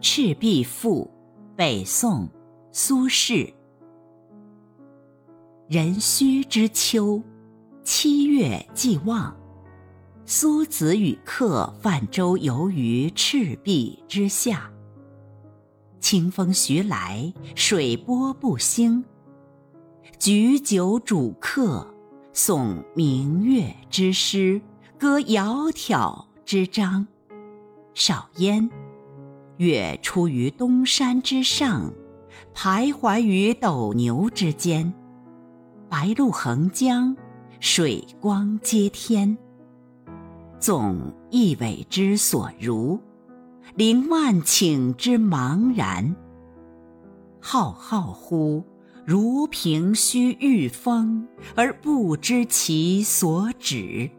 赤壁赋，北宋，苏轼。壬戌之秋，七月既望，苏子与客泛舟游于赤壁之下。清风徐来，水波不兴。举酒属客，诵明月之诗，歌窈窕之章。少焉，月出于东山之上，徘徊于斗牛之间。白露横江，水光接天。纵一苇之所如，凌万顷之茫然。浩浩乎如凭虚御风，而不知其所止。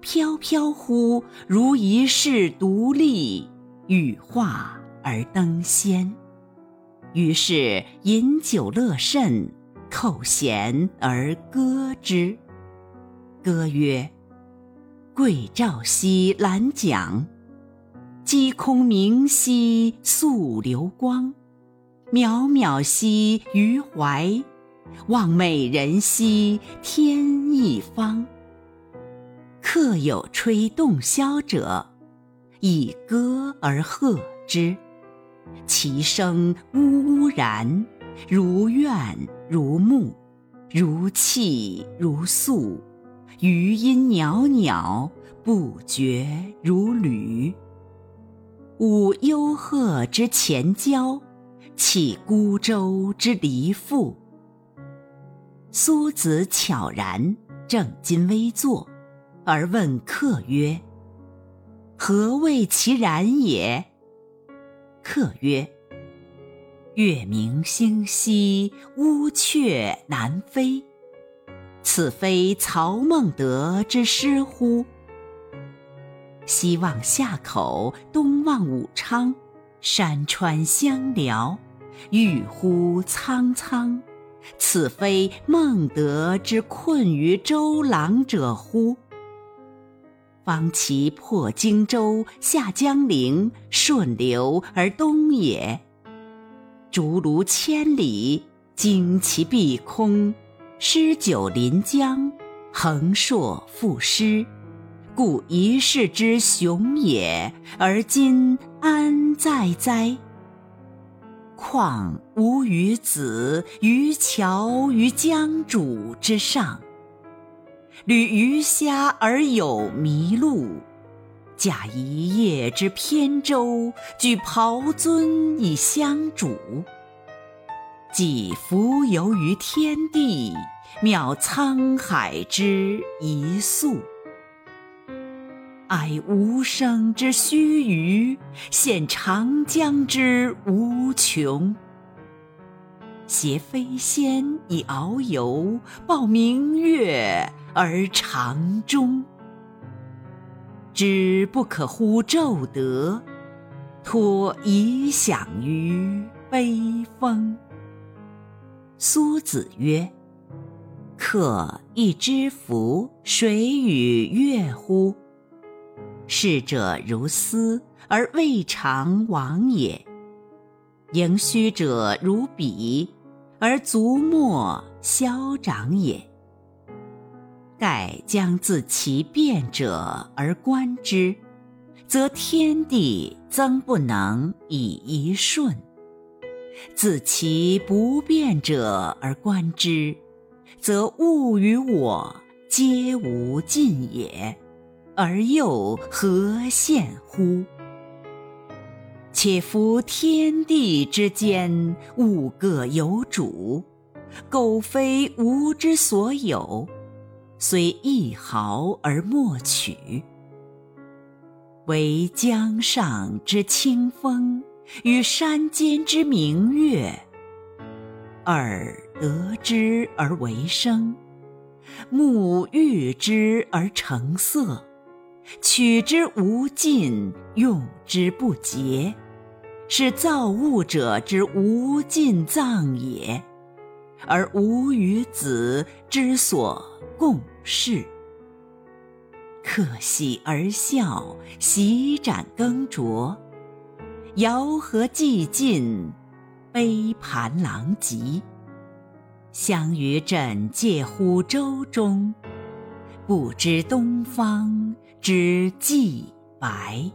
飘飘乎如遗世独立，羽化而登仙。于是饮酒乐甚，扣舷而歌之。歌曰：“桂棹兮兰桨，击空明兮溯流光。渺渺兮于怀，望美人兮天一方。”客有吹洞箫者，以歌而和之。其声呜呜然，如怨如慕，如泣如诉，余音袅袅，不绝如缕。舞幽壑之潜蛟，泣孤舟之离妇。苏子悄然，正襟危坐。而问客曰：“何谓其然也？”客曰：“月明星稀，乌鹊南飞。此非曹孟德之诗乎？西望夏口，东望武昌，山川相辽，郁乎苍苍。此非孟德之困于周郎者乎？”方其破荆州，下江陵，顺流而东也。竹庐千里，旌旗蔽空，诗酒临江，横槊赋诗，故一世之雄也。而今安在哉？况吾与子渔樵于江渚之上。侣鱼虾而友麋鹿，驾一叶之扁舟，举匏樽以相属。寄蜉蝣于天地，渺沧海之一粟。哀吾生之须臾，羡长江之无穷。挟飞仙以遨游，抱明月。而长终，知不可乎骤得，托遗响于悲风。苏子曰：“客亦知夫水与月乎？逝者如斯，而未尝往也；盈虚者如彼，而足莫消长也。”盖将自其变者而观之，则天地曾不能以一瞬；自其不变者而观之，则物与我皆无尽也，而又何羡乎？且夫天地之间，物各有主，苟非吾之所有。虽一毫而莫取，惟江上之清风与山间之明月，耳得之而为声，目遇之而成色，取之无尽，用之不竭，是造物者之无尽藏也，而吾与子之所。共事，客喜而笑，席盏更酌，遥和寂尽，杯盘狼藉。相与枕藉乎舟中，不知东方之既白。